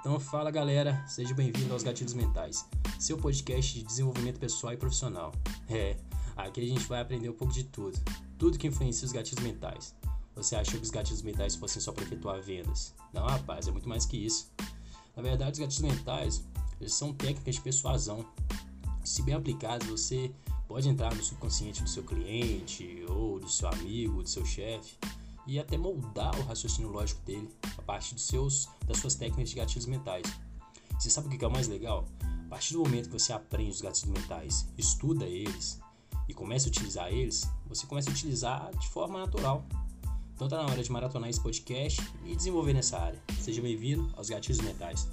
Então fala galera, seja bem-vindo aos Gatilhos Mentais, seu podcast de desenvolvimento pessoal e profissional. É, aqui a gente vai aprender um pouco de tudo, tudo que influencia os gatilhos mentais. Você achou que os gatilhos mentais fossem só para efetuar vendas? Não, rapaz, é muito mais que isso. Na verdade, os gatilhos mentais eles são técnicas de persuasão. Se bem aplicados, você pode entrar no subconsciente do seu cliente ou do seu amigo, do seu chefe e até moldar o raciocínio lógico dele a partir dos seus, das suas técnicas de gatilhos mentais. Você sabe o que é o mais legal? A partir do momento que você aprende os gatilhos mentais, estuda eles e começa a utilizar eles, você começa a utilizar de forma natural. Então tá na hora de maratonar esse podcast e desenvolver nessa área. Seja bem-vindo aos gatilhos mentais.